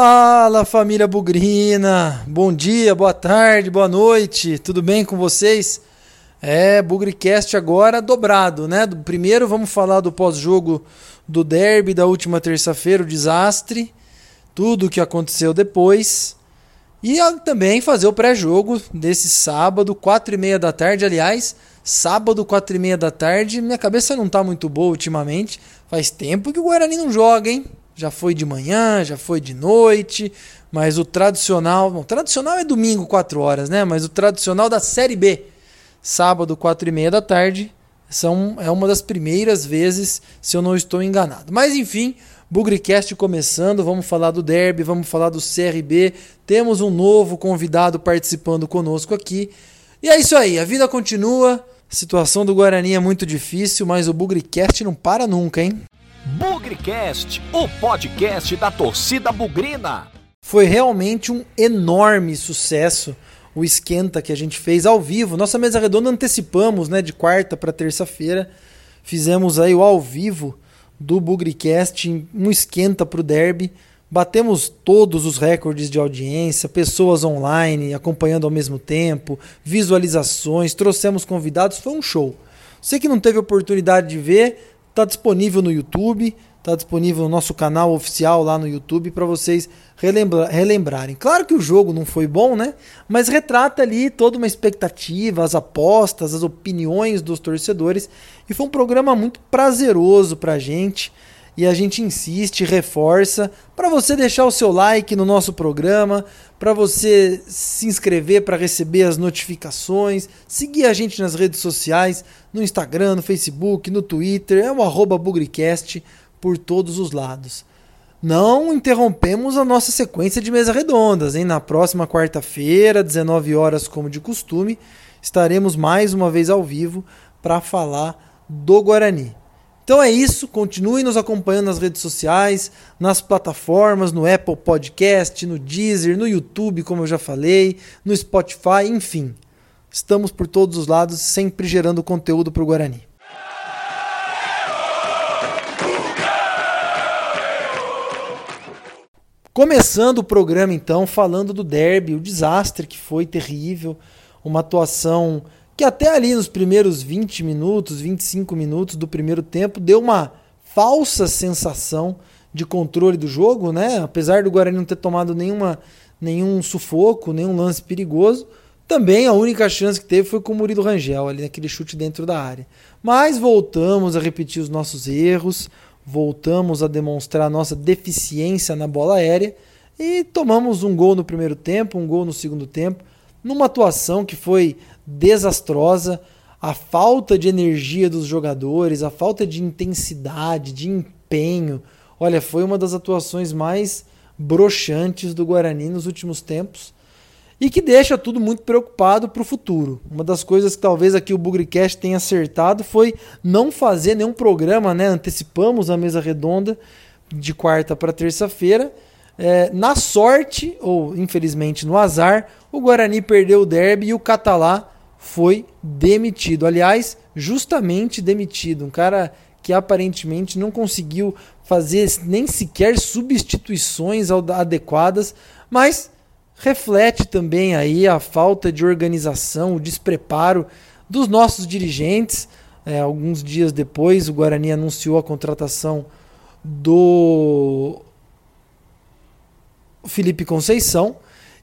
Fala família Bugrina, bom dia, boa tarde, boa noite, tudo bem com vocês? É, Bugricast agora dobrado, né? Primeiro vamos falar do pós-jogo do derby da última terça-feira, o desastre, tudo o que aconteceu depois. E também fazer o pré-jogo desse sábado, quatro e meia da tarde, aliás, sábado, quatro e meia da tarde. Minha cabeça não tá muito boa ultimamente. Faz tempo que o Guarani não joga, hein? Já foi de manhã, já foi de noite, mas o tradicional, o tradicional é domingo, 4 horas, né? Mas o tradicional da Série B, sábado, 4 e meia da tarde, são, é uma das primeiras vezes, se eu não estou enganado. Mas enfim, Bugricast começando, vamos falar do Derby, vamos falar do CRB. Temos um novo convidado participando conosco aqui. E é isso aí, a vida continua. A situação do Guarani é muito difícil, mas o Bugricast não para nunca, hein? Bugricast, o podcast da torcida bugrina. Foi realmente um enorme sucesso o esquenta que a gente fez ao vivo. Nossa mesa redonda antecipamos, né, de quarta para terça-feira. Fizemos aí o ao vivo do Bugricast, um esquenta para o derby. Batemos todos os recordes de audiência, pessoas online acompanhando ao mesmo tempo, visualizações, trouxemos convidados, foi um show. Você que não teve oportunidade de ver, Está disponível no YouTube, está disponível no nosso canal oficial lá no YouTube para vocês relembra relembrarem. Claro que o jogo não foi bom, né? Mas retrata ali toda uma expectativa, as apostas, as opiniões dos torcedores e foi um programa muito prazeroso para a gente e a gente insiste, reforça para você deixar o seu like no nosso programa, para você se inscrever para receber as notificações, seguir a gente nas redes sociais, no Instagram, no Facebook, no Twitter, é o arroba Bugricast por todos os lados. Não interrompemos a nossa sequência de mesa redondas, hein? Na próxima quarta-feira, 19 horas, como de costume, estaremos mais uma vez ao vivo para falar do Guarani. Então é isso, continue nos acompanhando nas redes sociais, nas plataformas, no Apple Podcast, no Deezer, no YouTube, como eu já falei, no Spotify, enfim. Estamos por todos os lados, sempre gerando conteúdo para o Guarani. Começando o programa então, falando do derby, o desastre que foi terrível, uma atuação que até ali nos primeiros 20 minutos, 25 minutos do primeiro tempo, deu uma falsa sensação de controle do jogo, né? Apesar do Guarani não ter tomado nenhuma, nenhum sufoco, nenhum lance perigoso, também a única chance que teve foi com o Murilo Rangel, ali naquele chute dentro da área. Mas voltamos a repetir os nossos erros, voltamos a demonstrar a nossa deficiência na bola aérea e tomamos um gol no primeiro tempo, um gol no segundo tempo, numa atuação que foi desastrosa, a falta de energia dos jogadores, a falta de intensidade, de empenho. Olha, foi uma das atuações mais broxantes do Guarani nos últimos tempos e que deixa tudo muito preocupado para o futuro. Uma das coisas que talvez aqui o Bugricast tenha acertado foi não fazer nenhum programa, né? Antecipamos a mesa redonda de quarta para terça-feira. É, na sorte, ou infelizmente no azar, o Guarani perdeu o derby e o Catalá foi demitido. Aliás, justamente demitido. Um cara que aparentemente não conseguiu fazer nem sequer substituições adequadas, mas reflete também aí a falta de organização, o despreparo dos nossos dirigentes. É, alguns dias depois, o Guarani anunciou a contratação do Felipe Conceição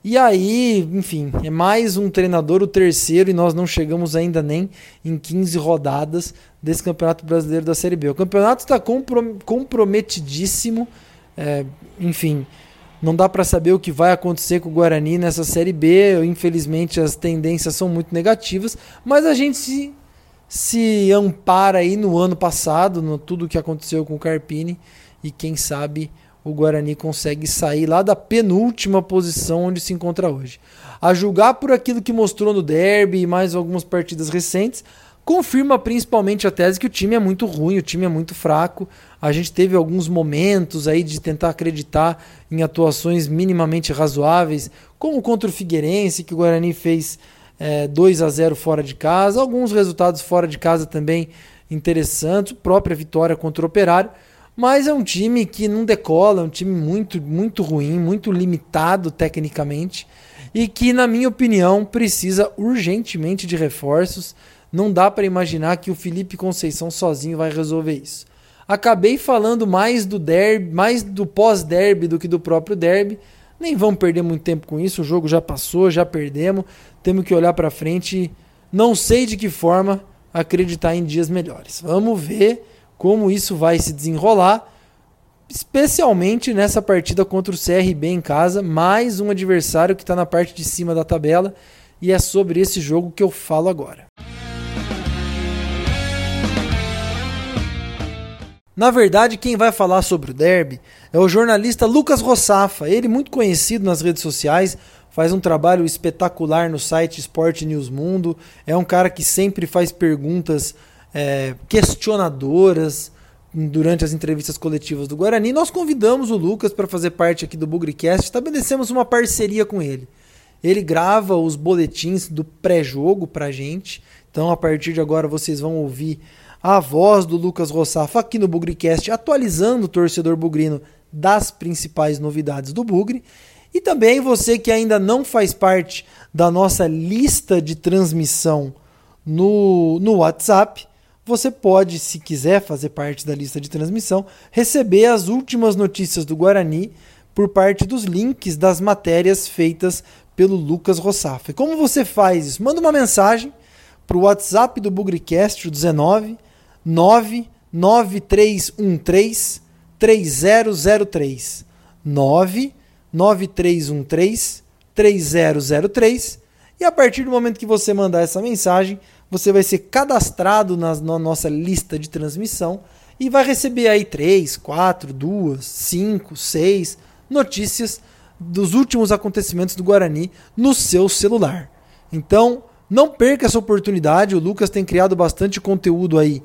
e aí, enfim, é mais um treinador, o terceiro, e nós não chegamos ainda nem em 15 rodadas desse Campeonato Brasileiro da Série B. O campeonato está comprometidíssimo, é, enfim, não dá para saber o que vai acontecer com o Guarani nessa Série B. Infelizmente, as tendências são muito negativas, mas a gente se, se ampara aí no ano passado, no tudo que aconteceu com o Carpini, e quem sabe o Guarani consegue sair lá da penúltima posição onde se encontra hoje. A julgar por aquilo que mostrou no derby e mais algumas partidas recentes, confirma principalmente a tese que o time é muito ruim, o time é muito fraco. A gente teve alguns momentos aí de tentar acreditar em atuações minimamente razoáveis, como contra o Figueirense, que o Guarani fez é, 2 a 0 fora de casa, alguns resultados fora de casa também interessantes, própria vitória contra o Operário Mas é um time que não decola, é um time muito, muito ruim, muito limitado tecnicamente e que, na minha opinião, precisa urgentemente de reforços. Não dá para imaginar que o Felipe Conceição sozinho vai resolver isso. Acabei falando mais do derby, mais do pós-derby do que do próprio derby. Nem vamos perder muito tempo com isso, o jogo já passou, já perdemos. Temos que olhar para frente. Não sei de que forma acreditar em dias melhores. Vamos ver como isso vai se desenrolar, especialmente nessa partida contra o CRB em casa, mais um adversário que está na parte de cima da tabela, e é sobre esse jogo que eu falo agora. Na verdade, quem vai falar sobre o derby é o jornalista Lucas Rossafa, ele muito conhecido nas redes sociais, faz um trabalho espetacular no site Esporte News Mundo, é um cara que sempre faz perguntas é, questionadoras durante as entrevistas coletivas do Guarani. Nós convidamos o Lucas para fazer parte aqui do Bugricast, estabelecemos uma parceria com ele. Ele grava os boletins do pré-jogo para gente. Então, a partir de agora, vocês vão ouvir a voz do Lucas Rossafa aqui no Bugricast, atualizando o torcedor bugrino das principais novidades do Bugre. E também você que ainda não faz parte da nossa lista de transmissão no, no WhatsApp, você pode, se quiser fazer parte da lista de transmissão, receber as últimas notícias do Guarani por parte dos links das matérias feitas pelo Lucas Rossafa. Como você faz isso? Manda uma mensagem para o WhatsApp do Bugricast, o 19 99313 3003 99313 3003 e a partir do momento que você mandar essa mensagem, você vai ser cadastrado na, na nossa lista de transmissão e vai receber aí três, quatro, duas, cinco, seis notícias dos últimos acontecimentos do Guarani no seu celular. Então, não perca essa oportunidade. O Lucas tem criado bastante conteúdo aí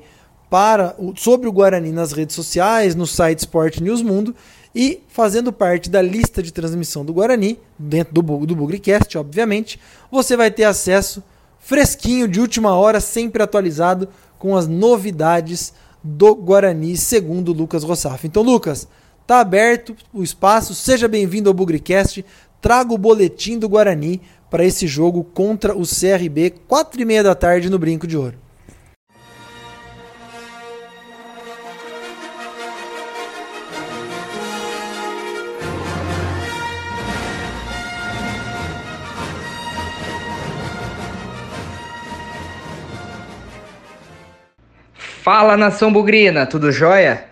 para sobre o Guarani nas redes sociais, no site Sport News Mundo e fazendo parte da lista de transmissão do Guarani, dentro do, do Bugricast, obviamente, você vai ter acesso fresquinho, de última hora, sempre atualizado com as novidades do Guarani, segundo Lucas Rossaf. Então, Lucas, tá aberto o espaço, seja bem-vindo ao Bugricast, traga o boletim do Guarani para esse jogo contra o CRB, quatro e meia da tarde no Brinco de Ouro. Fala nação bugrina, tudo jóia?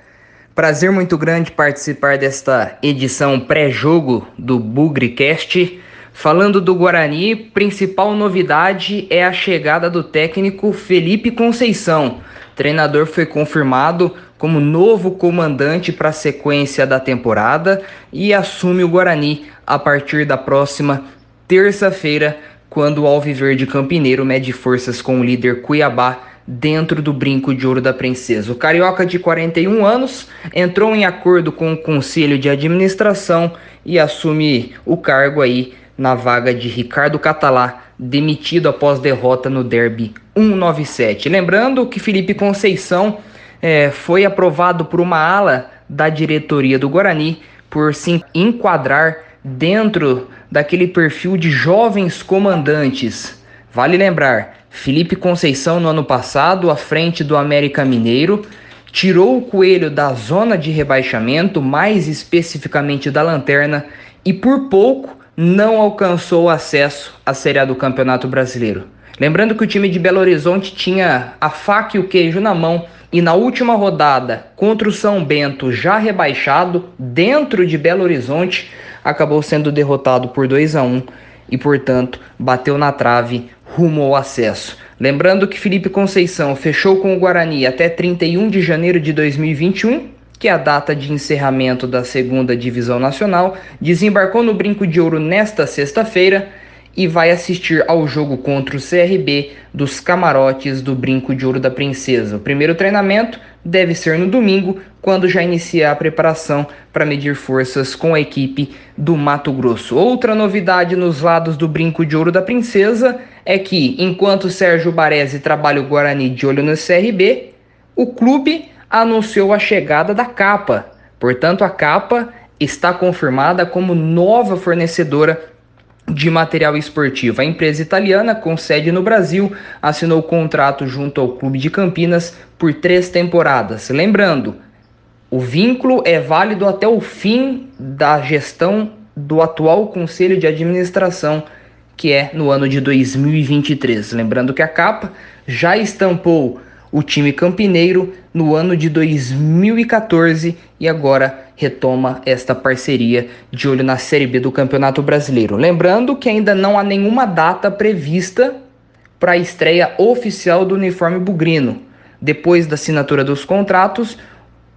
Prazer muito grande participar desta edição pré-jogo do Bugricast. Falando do Guarani, principal novidade é a chegada do técnico Felipe Conceição. O treinador foi confirmado como novo comandante para a sequência da temporada e assume o Guarani a partir da próxima terça-feira, quando o Alviverde Campineiro mede forças com o líder Cuiabá dentro do brinco de ouro da princesa. O carioca de 41 anos entrou em acordo com o conselho de administração e assume o cargo aí na vaga de Ricardo Catalá, demitido após derrota no Derby 197. Lembrando que Felipe Conceição é, foi aprovado por uma ala da diretoria do Guarani por se enquadrar dentro daquele perfil de jovens comandantes. Vale lembrar, Felipe Conceição, no ano passado, à frente do América Mineiro, tirou o Coelho da zona de rebaixamento, mais especificamente da lanterna, e por pouco não alcançou acesso à Série A do Campeonato Brasileiro. Lembrando que o time de Belo Horizonte tinha a faca e o queijo na mão e na última rodada contra o São Bento, já rebaixado dentro de Belo Horizonte, acabou sendo derrotado por 2 a 1 e, portanto, bateu na trave rumo ao acesso. Lembrando que Felipe Conceição fechou com o Guarani até 31 de janeiro de 2021, que é a data de encerramento da segunda divisão nacional, desembarcou no Brinco de Ouro nesta sexta-feira e vai assistir ao jogo contra o CRB dos camarotes do Brinco de Ouro da Princesa. O primeiro treinamento deve ser no domingo, quando já iniciar a preparação para medir forças com a equipe do Mato Grosso. Outra novidade nos lados do Brinco de Ouro da Princesa é que, enquanto Sérgio Baresi trabalha o Guarani de olho no CRB, o clube anunciou a chegada da Capa. Portanto, a Capa está confirmada como nova fornecedora de material esportivo. A empresa italiana, com sede no Brasil, assinou contrato junto ao Clube de Campinas por três temporadas. Lembrando, o vínculo é válido até o fim da gestão do atual Conselho de Administração, que é no ano de 2023. Lembrando que a capa já estampou o time campineiro no ano de 2014 e agora retoma esta parceria de olho na Série B do Campeonato Brasileiro. Lembrando que ainda não há nenhuma data prevista para a estreia oficial do uniforme bugrino. Depois da assinatura dos contratos,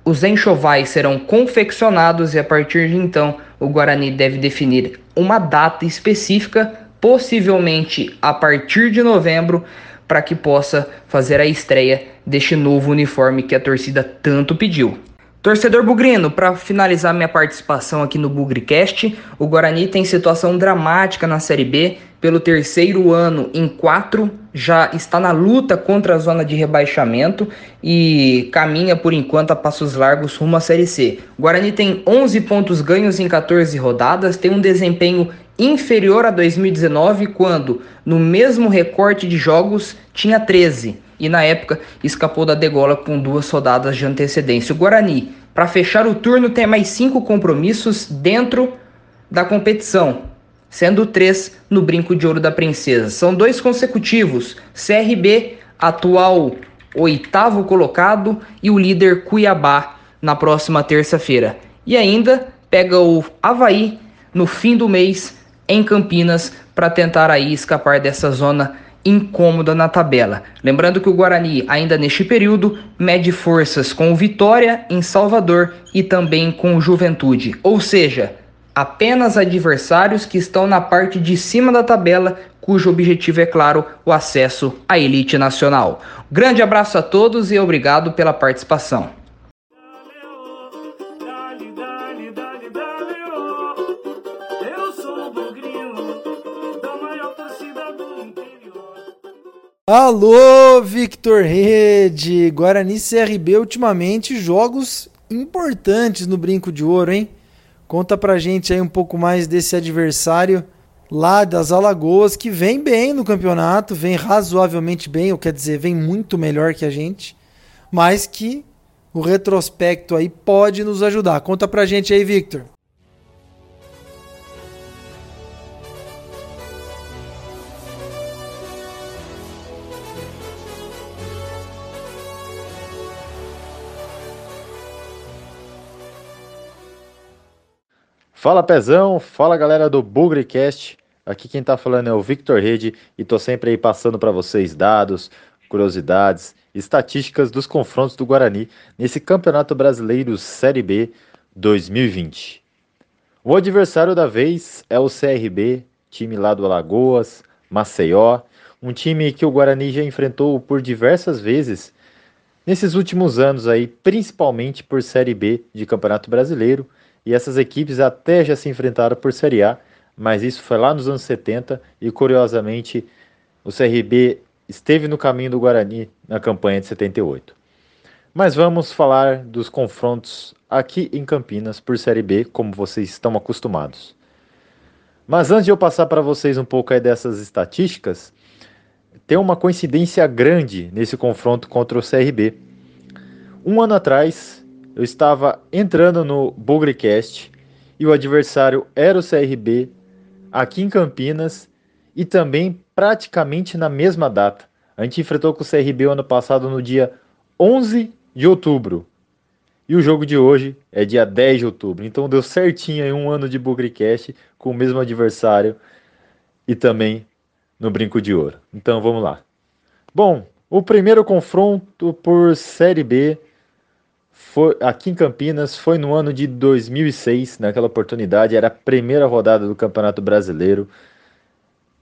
os enxovais serão confeccionados e a partir de então o Guarani deve definir uma data específica, possivelmente a partir de novembro, para que possa fazer a estreia deste novo uniforme que a torcida tanto pediu. Torcedor Bugrino, para finalizar minha participação aqui no Bugricast, o Guarani tem situação dramática na Série B. Pelo terceiro ano em quatro, já está na luta contra a zona de rebaixamento e caminha por enquanto a passos largos rumo à Série C. O Guarani tem 11 pontos ganhos em 14 rodadas, tem um desempenho inferior a 2019, quando no mesmo recorte de jogos tinha 13 e na época escapou da degola com duas rodadas de antecedência. O Guarani, para fechar o turno, tem mais cinco compromissos dentro da competição, sendo três no Brinco de Ouro da Princesa. São dois consecutivos: CRB, atual oitavo colocado, e o líder Cuiabá na próxima terça-feira. E ainda pega o Havaí no fim do mês em Campinas para tentar aí escapar dessa zona incômoda na tabela. Lembrando que o Guarani, ainda neste período, mede forças com o Vitória em Salvador e também com o Juventude, ou seja, apenas adversários que estão na parte de cima da tabela, cujo objetivo é claro, o acesso à elite nacional. Grande abraço a todos e obrigado pela participação. Alô, Victor Rede! Guarani CRB ultimamente jogos importantes no Brinco de Ouro, hein? Conta pra gente aí um pouco mais desse adversário lá das Alagoas que vem bem no campeonato, vem razoavelmente bem, ou quer dizer, vem muito melhor que a gente, mas que o retrospecto aí pode nos ajudar. Conta pra gente aí, Victor. Fala Pezão, fala galera do Bugrecast. Aqui quem tá falando é o Victor Rede e tô sempre aí passando para vocês dados, curiosidades, estatísticas dos confrontos do Guarani nesse Campeonato Brasileiro Série B 2020. O adversário da vez é o CRB, time lá do Alagoas, Maceió, um time que o Guarani já enfrentou por diversas vezes nesses últimos anos aí, principalmente por Série B de Campeonato Brasileiro e essas equipes até já se enfrentaram por Série A, mas isso foi lá nos anos 70 e curiosamente o CRB esteve no caminho do Guarani na campanha de 78. Mas vamos falar dos confrontos aqui em Campinas por Série B, como vocês estão acostumados. Mas antes de eu passar para vocês um pouco aí dessas estatísticas, tem uma coincidência grande nesse confronto contra o CRB. Um ano atrás, eu estava entrando no Bugrecast e o adversário era o CRB aqui em Campinas e também praticamente na mesma data. A gente enfrentou com o CRB ano passado no dia 11 de outubro. E o jogo de hoje é dia 10 de outubro. Então deu certinho aí um ano de Bugrecast com o mesmo adversário e também no Brinco de Ouro. Então vamos lá. Bom, o primeiro confronto por Série B foi aqui em Campinas, foi no ano de 2006, naquela oportunidade, era a primeira rodada do Campeonato Brasileiro.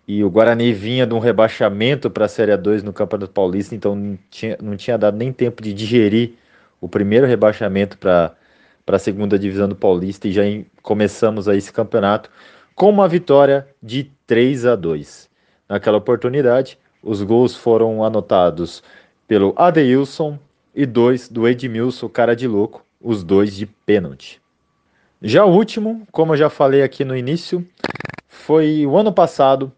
E o Guarani vinha de um rebaixamento para a Série 2 no Campeonato Paulista, então não tinha, não tinha dado nem tempo de digerir o primeiro rebaixamento para a segunda divisão do Paulista e já em, começamos aí esse campeonato com uma vitória de 3 a 2. Naquela oportunidade, os gols foram anotados pelo Adeilson, e dois do Edmilson, cara de louco, os dois de pênalti. Já o último, como eu já falei aqui no início, foi o ano passado,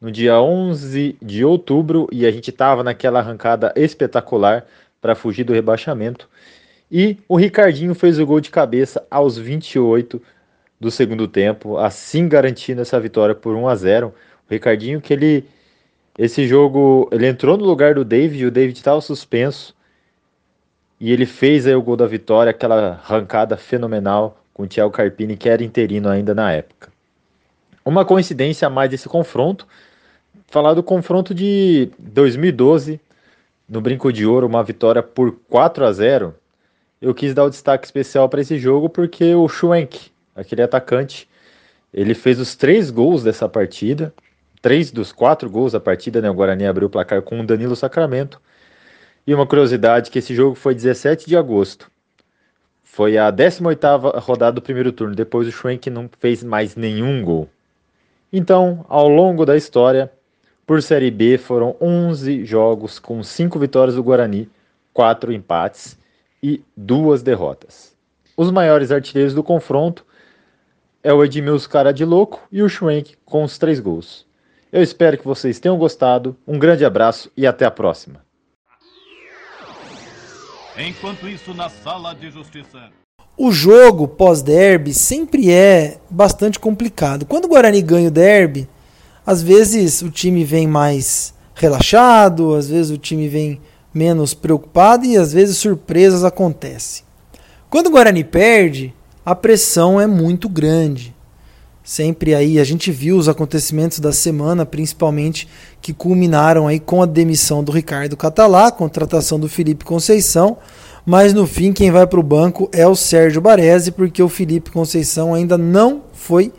no dia 11 de outubro, e a gente estava naquela arrancada espetacular para fugir do rebaixamento. E o Ricardinho fez o gol de cabeça aos 28 do segundo tempo, assim garantindo essa vitória por 1 a 0. O Ricardinho que ele esse jogo, ele entrou no lugar do David, o David estava suspenso. E ele fez aí o gol da vitória, aquela arrancada fenomenal com o Thiago Carpini, que era interino ainda na época. Uma coincidência a mais desse confronto, falar do confronto de 2012, no Brinco de Ouro, uma vitória por 4 a 0. Eu quis dar o um destaque especial para esse jogo porque o Schwenk, aquele atacante, ele fez os três gols dessa partida, três dos quatro gols da partida, né? O Guarani abriu o placar com o Danilo Sacramento. E uma curiosidade que esse jogo foi 17 de agosto. Foi a 18ª rodada do primeiro turno. Depois o Schwenk não fez mais nenhum gol. Então, ao longo da história, por Série B foram 11 jogos com 5 vitórias do Guarani, 4 empates e 2 derrotas. Os maiores artilheiros do confronto é o Edmilson Cara de Louco e o Schwenk com os 3 gols. Eu espero que vocês tenham gostado. Um grande abraço e até a próxima. Enquanto isso, na sala de justiça. O jogo pós-derby sempre é bastante complicado. Quando o Guarani ganha o derby, às vezes o time vem mais relaxado, às vezes o time vem menos preocupado e às vezes surpresas acontecem. Quando o Guarani perde, a pressão é muito grande. Sempre aí a gente viu os acontecimentos da semana, principalmente que culminaram aí com a demissão do Ricardo Catalá, contratação do Felipe Conceição, mas no fim quem vai para o banco é o Sérgio Baresi, porque o Felipe Conceição ainda não foi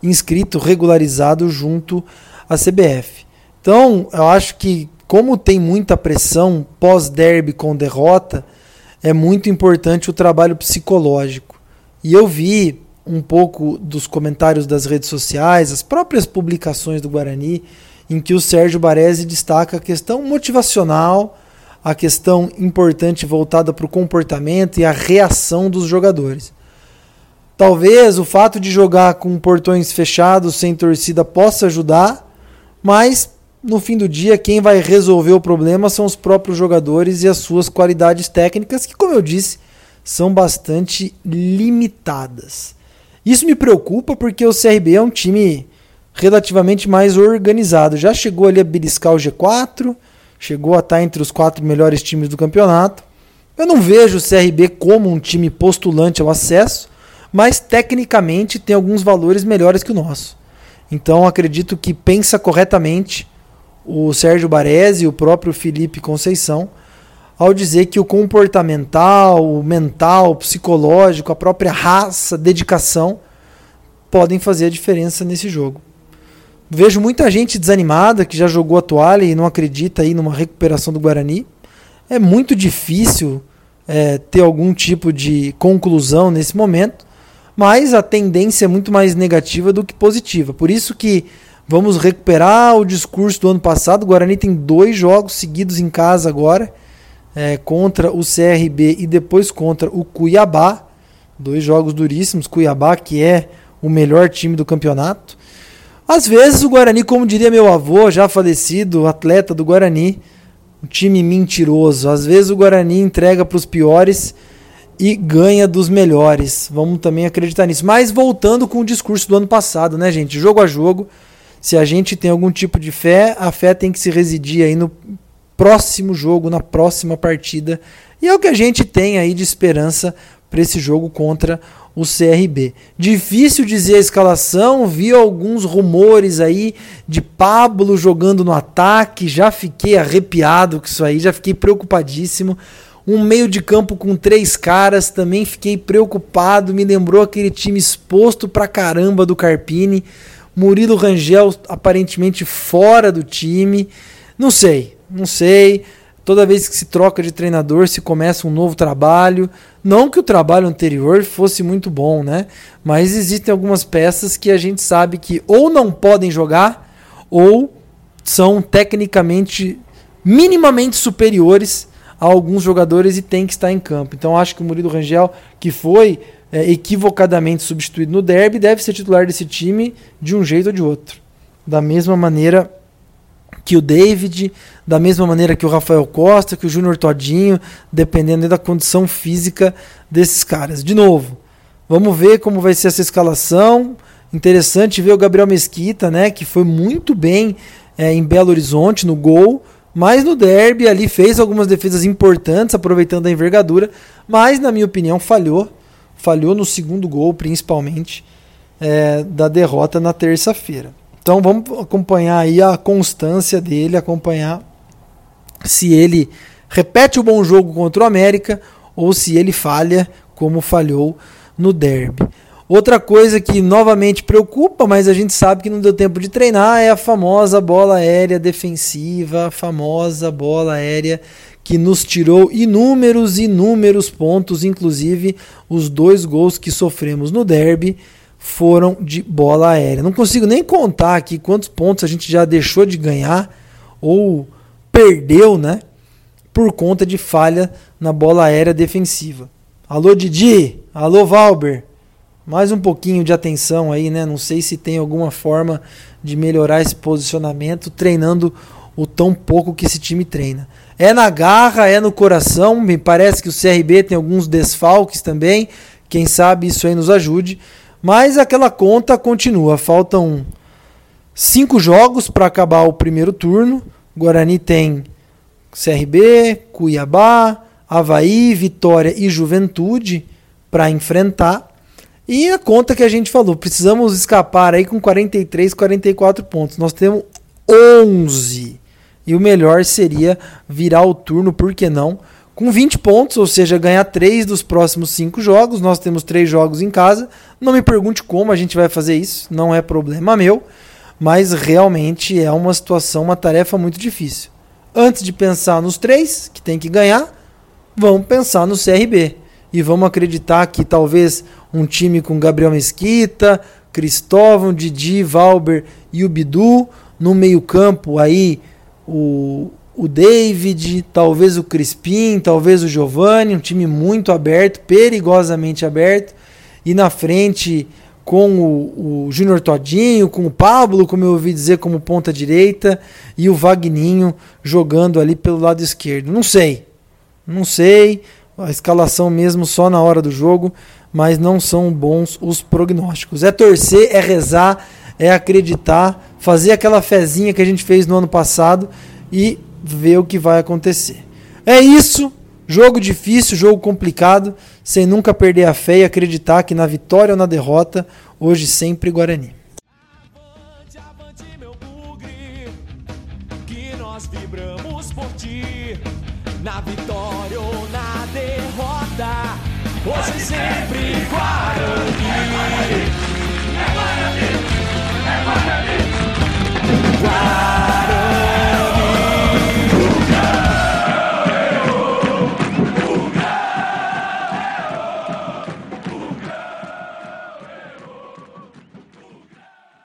inscrito, regularizado junto à CBF. Então, eu acho que como tem muita pressão pós-derby com derrota, é muito importante o trabalho psicológico. E eu vi um pouco dos comentários das redes sociais, as próprias publicações do Guarani, em que o Sérgio Baresi destaca a questão motivacional, a questão importante voltada para o comportamento e a reação dos jogadores. Talvez o fato de jogar com portões fechados, sem torcida, possa ajudar, mas no fim do dia, quem vai resolver o problema são os próprios jogadores e as suas qualidades técnicas, que, como eu disse, são bastante limitadas. Isso me preocupa porque o CRB é um time relativamente mais organizado. Já chegou ali a beliscar o G4, chegou a estar entre os quatro melhores times do campeonato. Eu não vejo o CRB como um time postulante ao acesso, mas tecnicamente tem alguns valores melhores que o nosso. Então acredito que pensa corretamente o Sérgio Baresi e o próprio Felipe Conceição ao dizer que o comportamental, o mental, o psicológico, a própria raça, dedicação podem fazer a diferença nesse jogo. Vejo muita gente desanimada que já jogou a toalha e não acredita aí numa recuperação do Guarani. É muito difícil é, ter algum tipo de conclusão nesse momento, mas a tendência é muito mais negativa do que positiva. Por isso que vamos recuperar o discurso do ano passado. O Guarani tem dois jogos seguidos em casa agora é, contra o CRB e depois contra o Cuiabá. Dois jogos duríssimos. Cuiabá, que é o melhor time do campeonato. Às vezes o Guarani, como diria meu avô, já falecido, atleta do Guarani, um time mentiroso. Às vezes o Guarani entrega para os piores e ganha dos melhores. Vamos também acreditar nisso. Mas voltando com o discurso do ano passado, né, gente? Jogo a jogo. Se a gente tem algum tipo de fé, a fé tem que se residir aí no próximo jogo, na próxima partida. E é o que a gente tem aí de esperança para esse jogo contra o CRB. Difícil dizer a escalação, vi alguns rumores aí de Pablo jogando no ataque, já fiquei arrepiado com isso aí, já fiquei preocupadíssimo. Um meio de campo com três caras, também fiquei preocupado, me lembrou aquele time exposto pra caramba do Carpini. Murilo Rangel aparentemente fora do time. Não sei, não sei. Toda vez que se troca de treinador, se começa um novo trabalho. Não que o trabalho anterior fosse muito bom, né? Mas existem algumas peças que a gente sabe que ou não podem jogar ou são tecnicamente minimamente superiores a alguns jogadores e tem que estar em campo. Então acho que o Murilo Rangel, que foi é, equivocadamente substituído no derby, deve ser titular desse time de um jeito ou de outro. Da mesma maneira que o David, da mesma maneira que o Rafael Costa, que o Júnior Todinho, dependendo da condição física desses caras. De novo, vamos ver como vai ser essa escalação. Interessante ver o Gabriel Mesquita, né, que foi muito bem é, em Belo Horizonte no gol, mas no derby ali fez algumas defesas importantes, aproveitando a envergadura, mas na minha opinião falhou, falhou no segundo gol principalmente é, da derrota na terça-feira. Então vamos acompanhar aí a constância dele, acompanhar se ele repete o bom jogo contra o América ou se ele falha como falhou no derby. Outra coisa que novamente preocupa, mas a gente sabe que não deu tempo de treinar, é a famosa bola aérea defensiva, a famosa bola aérea que nos tirou inúmeros, inúmeros pontos, inclusive os dois gols que sofremos no derby foram de bola aérea. Não consigo nem contar aqui quantos pontos a gente já deixou de ganhar ou perdeu, né? Por conta de falha na bola aérea defensiva. Alô Didi, alô Valber. Mais um pouquinho de atenção aí, né? Não sei se tem alguma forma de melhorar esse posicionamento treinando o tão pouco que esse time treina. É na garra, é no coração. Me parece que o CRB tem alguns desfalques também. Quem sabe isso aí nos ajude. Mas aquela conta continua. Faltam cinco jogos para acabar o primeiro turno. Guarani tem CRB, Cuiabá, Havaí, Vitória e Juventude para enfrentar. E a conta que a gente falou, precisamos escapar aí com 43, 44 pontos. Nós temos 11. E o melhor seria virar o turno, por que não? Com 20 pontos, ou seja, ganhar 3 dos próximos 5 jogos. Nós temos 3 jogos em casa. Não me pergunte como a gente vai fazer isso, não é problema meu, mas realmente é uma situação, uma tarefa muito difícil. Antes de pensar nos 3 que tem que ganhar, vamos pensar no CRB. E vamos acreditar que talvez um time com Gabriel Mesquita, Cristóvão, Didi, Valber e o Bidu, no meio-campo aí o, o David, talvez o Crispim, talvez o Giovanni, um time muito aberto, perigosamente aberto. E na frente com o, o Júnior Todinho, com o Pablo, como eu ouvi dizer, como ponta direita, e o Vagninho jogando ali pelo lado esquerdo. Não sei, não sei, a escalação mesmo só na hora do jogo, mas não são bons os prognósticos. É torcer, é rezar, é acreditar, fazer aquela fezinha que a gente fez no ano passado e ver o que vai acontecer. É isso. Jogo difícil, jogo complicado, sem nunca perder a fé e acreditar que na vitória ou na derrota, hoje sempre Guarani. Avante, avante, meu bugre, que nós vibramos por ti, na vitória ou na derrota, hoje sempre Guarani. É Guarani, é Guarani, é Guarani. Guarani.